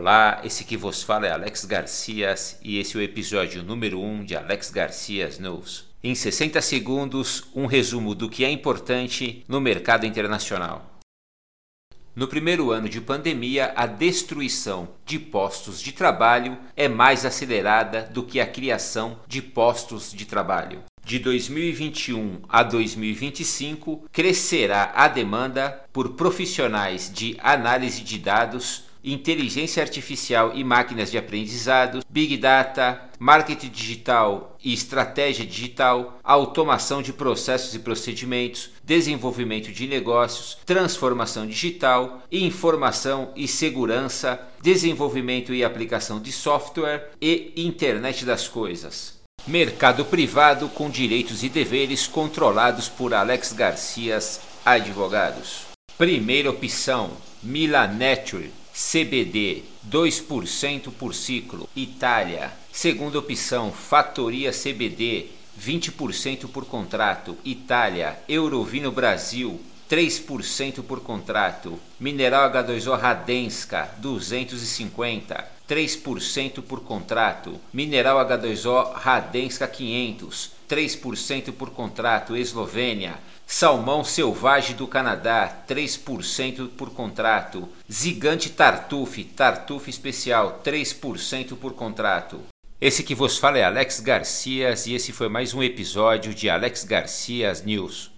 Olá, esse que vos fala é Alex Garcias e esse é o episódio número 1 de Alex Garcias News. Em 60 segundos, um resumo do que é importante no mercado internacional. No primeiro ano de pandemia, a destruição de postos de trabalho é mais acelerada do que a criação de postos de trabalho. De 2021 a 2025, crescerá a demanda por profissionais de análise de dados inteligência artificial e máquinas de aprendizado, big data, marketing digital e estratégia digital, automação de processos e procedimentos, desenvolvimento de negócios, transformação digital, informação e segurança, desenvolvimento e aplicação de software e internet das coisas. Mercado privado com direitos e deveres controlados por Alex Garcias Advogados. Primeira opção: Milaneture CBD 2% por ciclo, Itália. Segunda opção, Fatoria CBD 20% por contrato, Itália. Eurovino Brasil 3% por contrato. Mineral H2O Radenska 250 3% por contrato. Mineral H2O Radenska 500 3% por contrato, Eslovênia. Salmão Selvagem do Canadá, 3% por contrato. Zigante Tartuffe, Tartuffe Especial, 3% por contrato. Esse que vos fala é Alex Garcias e esse foi mais um episódio de Alex Garcias News.